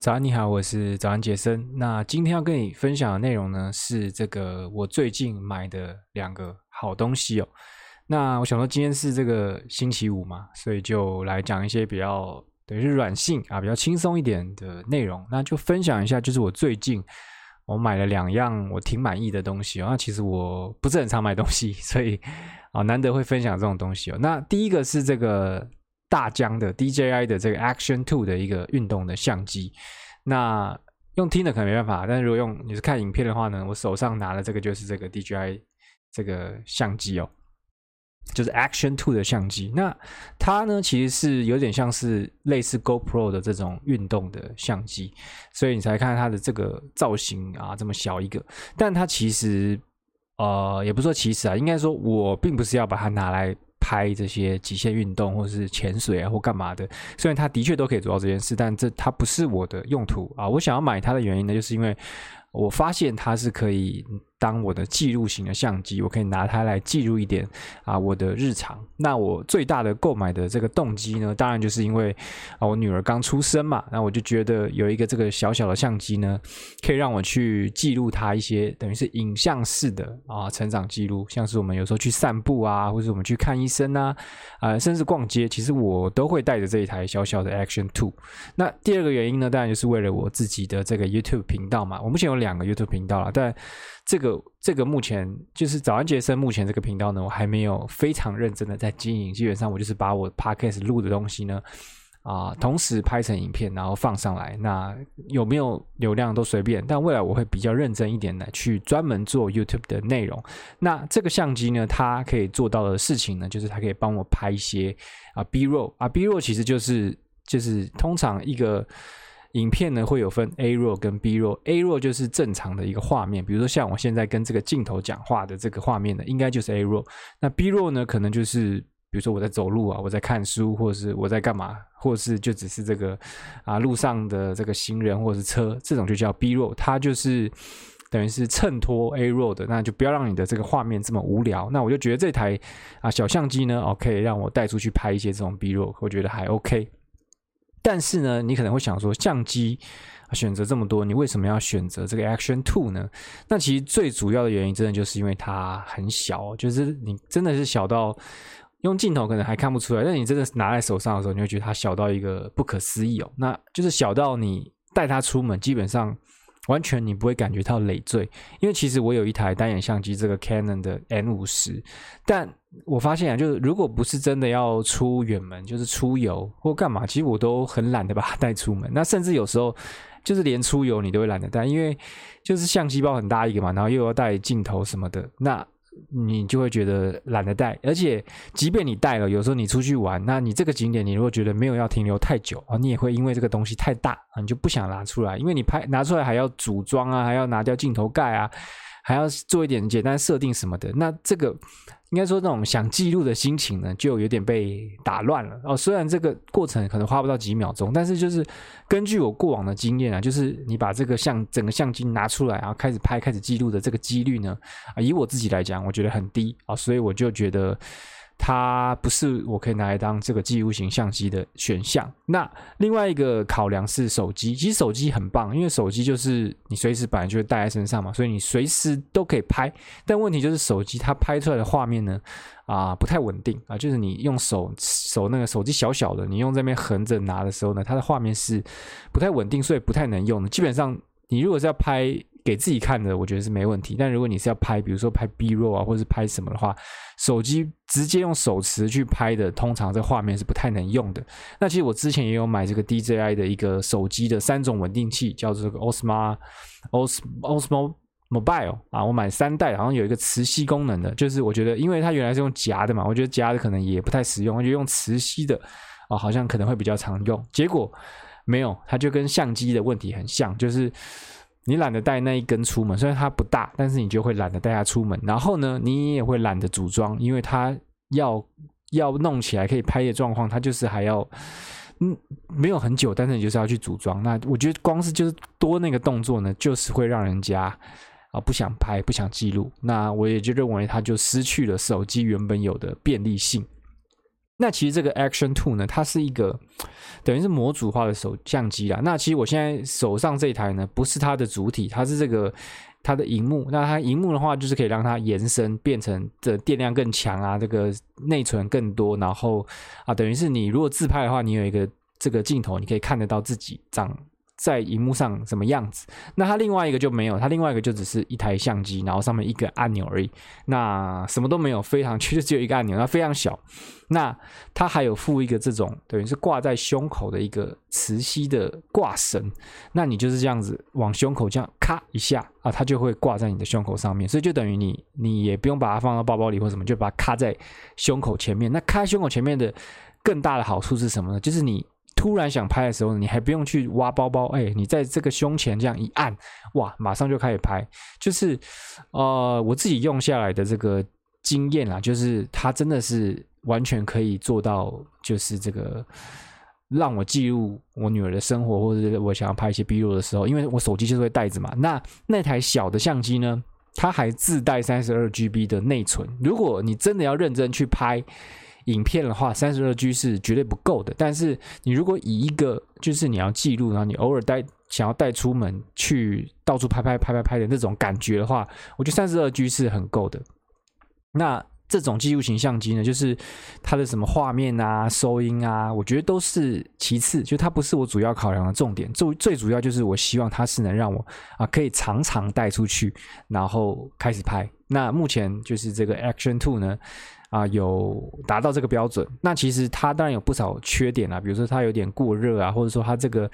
早安，你好，我是早安杰森。那今天要跟你分享的内容呢，是这个我最近买的两个好东西哦。那我想说，今天是这个星期五嘛，所以就来讲一些比较等于是软性啊，比较轻松一点的内容。那就分享一下，就是我最近我买了两样我挺满意的东西哦。那其实我不是很常买东西，所以啊，难得会分享这种东西哦。那第一个是这个。大疆的 DJI 的这个 Action Two 的一个运动的相机，那用听的可能没办法，但是如果用你是看影片的话呢，我手上拿的这个就是这个 DJI 这个相机哦，就是 Action Two 的相机。那它呢其实是有点像是类似 GoPro 的这种运动的相机，所以你才看它的这个造型啊这么小一个，但它其实呃也不说其实啊，应该说我并不是要把它拿来。拍这些极限运动，或者是潜水啊，或干嘛的，虽然它的确都可以做到这件事，但这它不是我的用途啊。我想要买它的原因呢，就是因为我发现它是可以。当我的记录型的相机，我可以拿它来记录一点啊我的日常。那我最大的购买的这个动机呢，当然就是因为啊我女儿刚出生嘛，那我就觉得有一个这个小小的相机呢，可以让我去记录她一些等于是影像式的啊成长记录，像是我们有时候去散步啊，或者我们去看医生啊，啊甚至逛街，其实我都会带着这一台小小的 Action Two。那第二个原因呢，当然就是为了我自己的这个 YouTube 频道嘛。我目前有两个 YouTube 频道了，但这个这个目前就是早安杰森目前这个频道呢，我还没有非常认真的在经营。基本上我就是把我 Podcast 录的东西呢，啊，同时拍成影片，然后放上来。那有没有流量都随便，但未来我会比较认真一点的去专门做 YouTube 的内容。那这个相机呢，它可以做到的事情呢，就是它可以帮我拍一些啊 B-roll 啊 B-roll 其实就是就是通常一个。影片呢会有分 A roll 跟 B roll，A roll 就是正常的一个画面，比如说像我现在跟这个镜头讲话的这个画面呢，应该就是 A roll。那 B roll 呢，可能就是比如说我在走路啊，我在看书，或者是我在干嘛，或者是就只是这个啊路上的这个行人或是车，这种就叫 B roll，它就是等于是衬托 A roll 的，那就不要让你的这个画面这么无聊。那我就觉得这台啊小相机呢，哦可以让我带出去拍一些这种 B roll，我觉得还 OK。但是呢，你可能会想说，相机选择这么多，你为什么要选择这个 Action Two 呢？那其实最主要的原因，真的就是因为它很小，就是你真的是小到用镜头可能还看不出来，但你真的拿在手上的时候，你会觉得它小到一个不可思议哦。那就是小到你带它出门，基本上。完全你不会感觉到累赘，因为其实我有一台单眼相机，这个 Canon 的 N 五十，但我发现啊，就是如果不是真的要出远门，就是出游或干嘛，其实我都很懒得把它带出门。那甚至有时候就是连出游你都会懒得带，因为就是相机包很大一个嘛，然后又要带镜头什么的，那。你就会觉得懒得带，而且即便你带了，有时候你出去玩，那你这个景点你如果觉得没有要停留太久啊，你也会因为这个东西太大啊，你就不想拿出来，因为你拍拿出来还要组装啊，还要拿掉镜头盖啊。还要做一点简单设定什么的，那这个应该说那种想记录的心情呢，就有点被打乱了哦。虽然这个过程可能花不到几秒钟，但是就是根据我过往的经验啊，就是你把这个相整个相机拿出来，然后开始拍、开始记录的这个几率呢，以我自己来讲，我觉得很低啊，所以我就觉得。它不是我可以拿来当这个记录型相机的选项。那另外一个考量是手机，其实手机很棒，因为手机就是你随时本来就会带在身上嘛，所以你随时都可以拍。但问题就是手机它拍出来的画面呢，啊，不太稳定啊，就是你用手手那个手机小小的，你用这边横着拿的时候呢，它的画面是不太稳定，所以不太能用。基本上你如果是要拍。给自己看的，我觉得是没问题。但如果你是要拍，比如说拍 B-roll 啊，或者是拍什么的话，手机直接用手持去拍的，通常这画面是不太能用的。那其实我之前也有买这个 DJI 的一个手机的三种稳定器，叫做这个 Osmo Osmo Mobile 啊，我买三代，好像有一个磁吸功能的，就是我觉得因为它原来是用夹的嘛，我觉得夹的可能也不太实用，我觉得用磁吸的啊，好像可能会比较常用。结果没有，它就跟相机的问题很像，就是。你懒得带那一根出门，虽然它不大，但是你就会懒得带它出门。然后呢，你也会懒得组装，因为它要要弄起来可以拍的状况，它就是还要嗯没有很久，但是你就是要去组装。那我觉得光是就是多那个动作呢，就是会让人家啊不想拍、不想记录。那我也就认为它就失去了手机原本有的便利性。那其实这个 Action Two 呢，它是一个等于是模组化的手相机啦。那其实我现在手上这台呢，不是它的主体，它是这个它的荧幕。那它荧幕的话，就是可以让它延伸变成的电量更强啊，这个内存更多。然后啊，等于是你如果自拍的话，你有一个这个镜头，你可以看得到自己长。在荧幕上什么样子？那它另外一个就没有，它另外一个就只是一台相机，然后上面一个按钮而已。那什么都没有，非常 其实只有一个按钮，它非常小。那它还有附一个这种等于是挂在胸口的一个磁吸的挂绳。那你就是这样子往胸口这样咔一下啊，它就会挂在你的胸口上面。所以就等于你你也不用把它放到包包里或什么，就把它卡在胸口前面。那卡在胸口前面的更大的好处是什么呢？就是你。突然想拍的时候，你还不用去挖包包，哎，你在这个胸前这样一按，哇，马上就开始拍。就是，呃，我自己用下来的这个经验啦，就是它真的是完全可以做到，就是这个让我记录我女儿的生活，或者是我想要拍一些 B roll 的时候，因为我手机就是会带着嘛。那那台小的相机呢，它还自带三十二 GB 的内存。如果你真的要认真去拍。影片的话，三十二 G 是绝对不够的。但是你如果以一个就是你要记录，然后你偶尔带想要带出门去到处拍拍拍拍拍的那种感觉的话，我觉得三十二 G 是很够的。那这种记录型相机呢，就是它的什么画面啊、收音啊，我觉得都是其次，就它不是我主要考量的重点。最最主要就是我希望它是能让我啊可以常常带出去，然后开始拍。那目前就是这个 Action Two 呢。啊，有达到这个标准，那其实它当然有不少缺点啊，比如说它有点过热啊，或者说它这个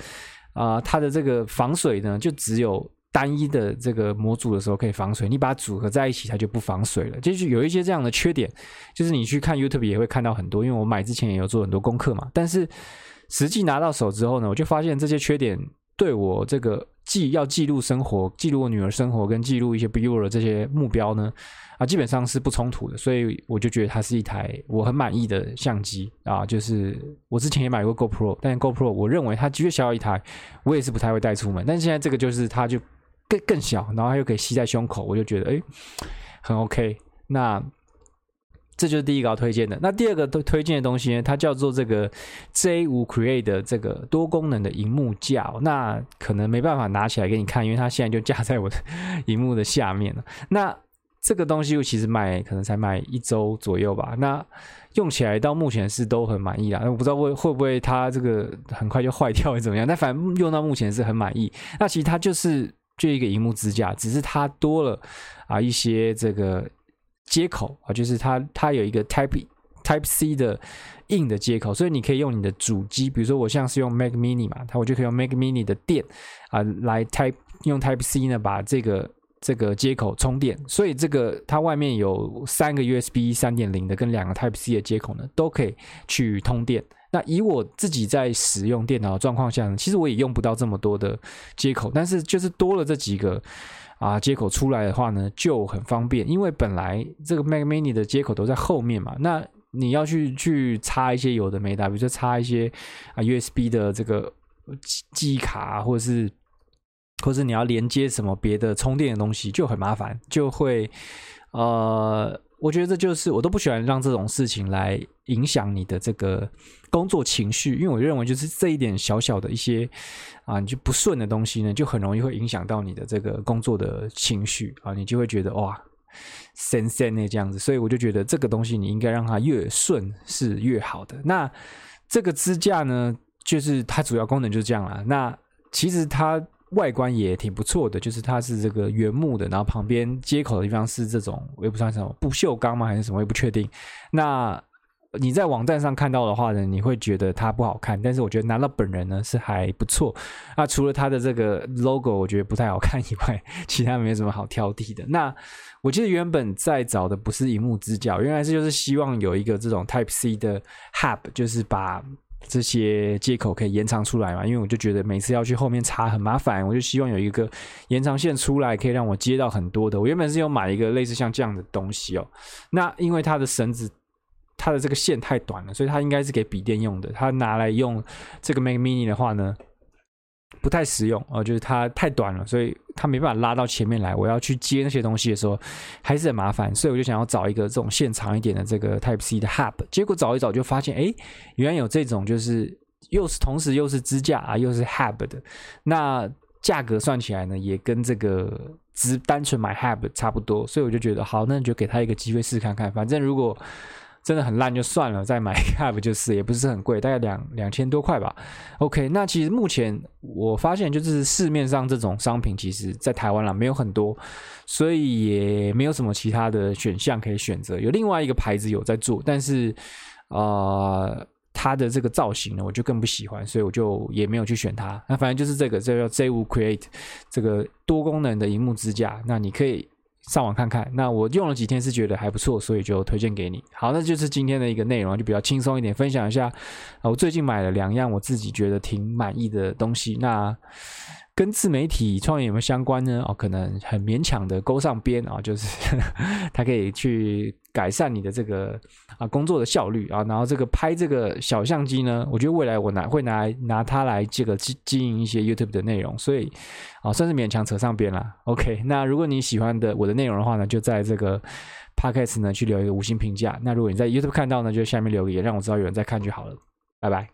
啊、它的这个防水呢，就只有单一的这个模组的时候可以防水，你把它组合在一起，它就不防水了。就是有一些这样的缺点，就是你去看 YouTube 也会看到很多，因为我买之前也有做很多功课嘛。但是实际拿到手之后呢，我就发现这些缺点对我这个记要记录生活、记录我女儿生活跟记录一些 b u r 的这些目标呢。啊，基本上是不冲突的，所以我就觉得它是一台我很满意的相机啊。就是我之前也买过 GoPro，但 GoPro 我认为它的确小一台，我也是不太会带出门。但现在这个就是它就更更小，然后它又可以吸在胸口，我就觉得诶很 OK。那这就是第一个要推荐的。那第二个推推荐的东西呢，它叫做这个 J5 Create 的这个多功能的荧幕架。那可能没办法拿起来给你看，因为它现在就架在我的荧幕的下面了。那这个东西我其实买可能才买一周左右吧，那用起来到目前是都很满意啦。那我不知道会会不会它这个很快就坏掉或怎么样，但反正用到目前是很满意。那其实它就是就一个荧幕支架，只是它多了啊一些这个接口啊，就是它它有一个 Type Type C 的硬的接口，所以你可以用你的主机，比如说我像是用 Mac Mini 嘛，它我就可以用 Mac Mini 的电啊来 Type 用 Type C 呢把这个。这个接口充电，所以这个它外面有三个 USB 三点零的跟两个 Type C 的接口呢，都可以去通电。那以我自己在使用电脑的状况下呢，其实我也用不到这么多的接口，但是就是多了这几个啊接口出来的话呢，就很方便。因为本来这个 Mac Mini 的接口都在后面嘛，那你要去去插一些有的没的，比如说插一些啊 USB 的这个记忆卡啊，或者是。或是你要连接什么别的充电的东西就很麻烦，就会，呃，我觉得这就是我都不喜欢让这种事情来影响你的这个工作情绪，因为我认为就是这一点小小的一些啊，你就不顺的东西呢，就很容易会影响到你的这个工作的情绪啊，你就会觉得哇，神仙那这样子，所以我就觉得这个东西你应该让它越顺是越好的。那这个支架呢，就是它主要功能就是这样啦。那其实它。外观也挺不错的，就是它是这个原木的，然后旁边接口的地方是这种，我也不知道什么不锈钢吗还是什么，我也不确定。那你在网站上看到的话呢，你会觉得它不好看，但是我觉得拿到本人呢是还不错。那除了它的这个 logo 我觉得不太好看以外，其他没什么好挑剔的。那我记得原本在找的不是荧幕支架，原来是就是希望有一个这种 Type C 的 hub，就是把。这些接口可以延长出来嘛？因为我就觉得每次要去后面插很麻烦，我就希望有一个延长线出来，可以让我接到很多的。我原本是有买一个类似像这样的东西哦。那因为它的绳子，它的这个线太短了，所以它应该是给笔电用的。它拿来用这个 Mac Mini 的话呢，不太实用哦，就是它太短了，所以它没办法拉到前面来，我要去接那些东西的时候还是很麻烦，所以我就想要找一个这种线长一点的这个 Type C 的 Hub。结果找一找就发现，哎，原来有这种就是又是同时又是支架啊，又是 Hub 的，那价格算起来呢，也跟这个只单纯买 Hub 差不多，所以我就觉得好，那你就给他一个机会试看看，反正如果。真的很烂就算了，再买一个 Hub 就是，也不是很贵，大概两两千多块吧。OK，那其实目前我发现就是市面上这种商品，其实在台湾啦没有很多，所以也没有什么其他的选项可以选择。有另外一个牌子有在做，但是呃，它的这个造型呢，我就更不喜欢，所以我就也没有去选它。那反正就是这个，这叫 J5 Create 这个多功能的荧幕支架，那你可以。上网看看，那我用了几天是觉得还不错，所以就推荐给你。好，那就是今天的一个内容，就比较轻松一点，分享一下。我最近买了两样我自己觉得挺满意的东西。那跟自媒体创业有没有相关呢？哦，可能很勉强的勾上边啊，就是 它可以去。改善你的这个啊工作的效率啊，然后这个拍这个小相机呢，我觉得未来我拿会拿拿它来这个经经营一些 YouTube 的内容，所以啊算是勉强扯上边了。OK，那如果你喜欢的我的内容的话呢，就在这个 Podcast 呢去留一个五星评价。那如果你在 YouTube 看到呢，就下面留个言，让我知道有人在看就好了。拜拜。